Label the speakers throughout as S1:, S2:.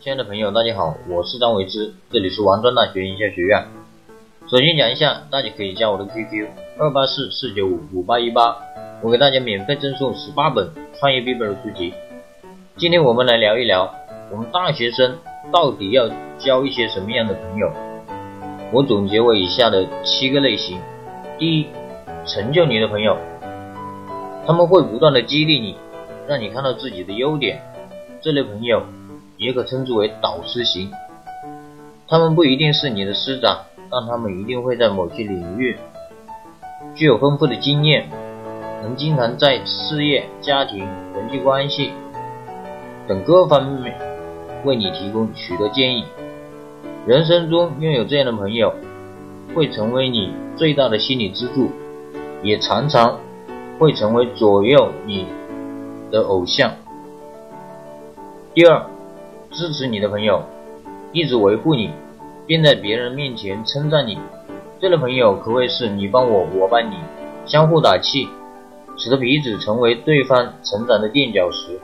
S1: 亲爱的朋友，大家好，我是张维之，这里是王庄大学营销学院。首先讲一下，大家可以加我的 QQ 二八四四九五五八一八，我给大家免费赠送十八本创业必备的书籍。今天我们来聊一聊，我们大学生到底要交一些什么样的朋友？我总结为以下的七个类型：第一，成就你的朋友，他们会不断的激励你，让你看到自己的优点。这类朋友。也可称之为导师型，他们不一定是你的师长，但他们一定会在某些领域具有丰富的经验，能经常在事业、家庭、人际关系等各方面为你提供许多建议。人生中拥有这样的朋友，会成为你最大的心理支柱，也常常会成为左右你的偶像。第二。支持你的朋友，一直维护你，并在别人面前称赞你，这类朋友可谓是你帮我，我帮你，相互打气，使得彼此成为对方成长的垫脚石。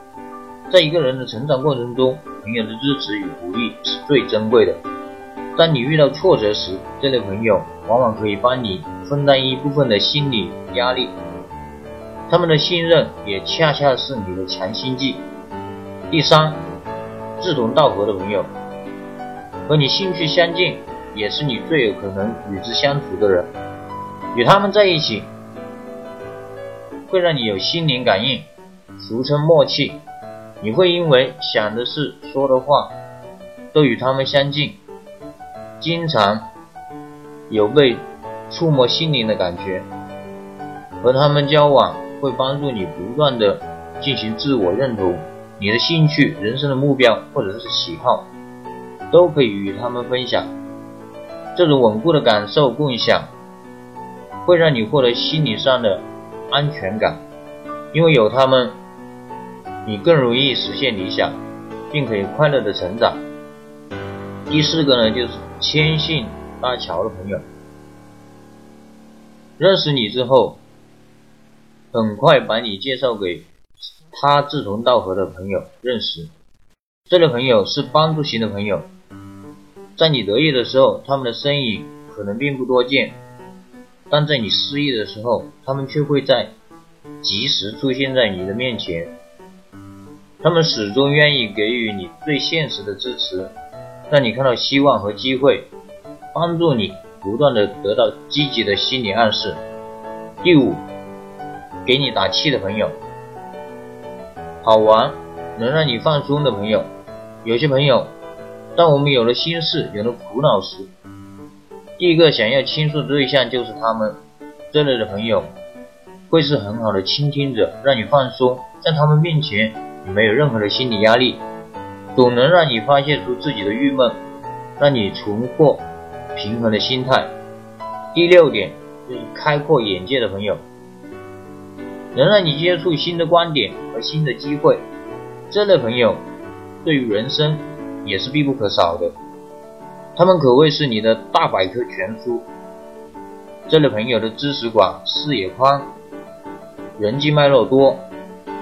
S1: 在一个人的成长过程中，朋友的支持与鼓励是最珍贵的。当你遇到挫折时，这类朋友往往可以帮你分担一部分的心理压力，他们的信任也恰恰是你的强心剂。第三。志同道合的朋友，和你兴趣相近，也是你最有可能与之相处的人。与他们在一起，会让你有心灵感应，俗称默契。你会因为想的事、说的话，都与他们相近，经常有被触摸心灵的感觉。和他们交往，会帮助你不断的进行自我认同。你的兴趣、人生的目标或者是喜好，都可以与他们分享。这种稳固的感受共享，会让你获得心理上的安全感，因为有他们，你更容易实现理想，并可以快乐的成长。第四个呢，就是牵线搭桥的朋友，认识你之后，很快把你介绍给。他志同道合的朋友认识，这类朋友是帮助型的朋友，在你得意的时候，他们的身影可能并不多见，但在你失意的时候，他们却会在及时出现在你的面前。他们始终愿意给予你最现实的支持，让你看到希望和机会，帮助你不断的得到积极的心理暗示。第五，给你打气的朋友。好玩，能让你放松的朋友，有些朋友，当我们有了心事、有了苦恼时，第一个想要倾诉的对象就是他们。这类的朋友，会是很好的倾听者，让你放松，在他们面前，你没有任何的心理压力，总能让你发泄出自己的郁闷，让你重获平衡的心态。第六点就是开阔眼界的朋友。能让你接触新的观点和新的机会，这类朋友对于人生也是必不可少的。他们可谓是你的大百科全书。这类朋友的知识广、视野宽、人际脉络多，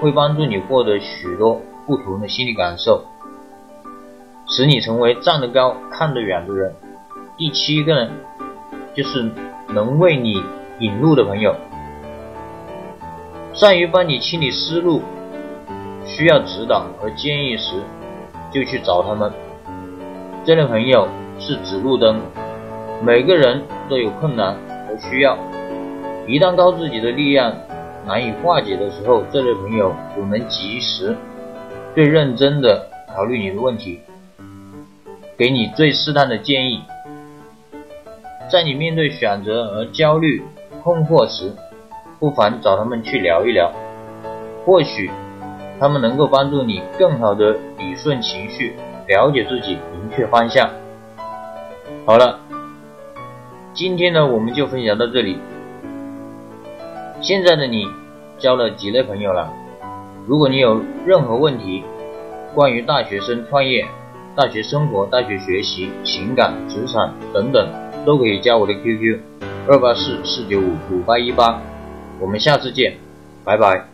S1: 会帮助你获得许多不同的心理感受，使你成为站得高、看得远的人。第七个呢，就是能为你引路的朋友。善于帮你清理思路，需要指导和建议时，就去找他们。这类朋友是指路灯，每个人都有困难和需要，一旦靠自己的力量难以化解的时候，这类朋友总能及时、最认真的考虑你的问题，给你最适当的建议。在你面对选择而焦虑、困惑时，不妨找他们去聊一聊，或许他们能够帮助你更好的理顺情绪，了解自己，明确方向。好了，今天呢我们就分享到这里。现在的你交了几类朋友了？如果你有任何问题，关于大学生创业、大学生活、大学学习、情感、职场等等，都可以加我的 QQ：二八四四九五五八一八。我们下次见，拜拜。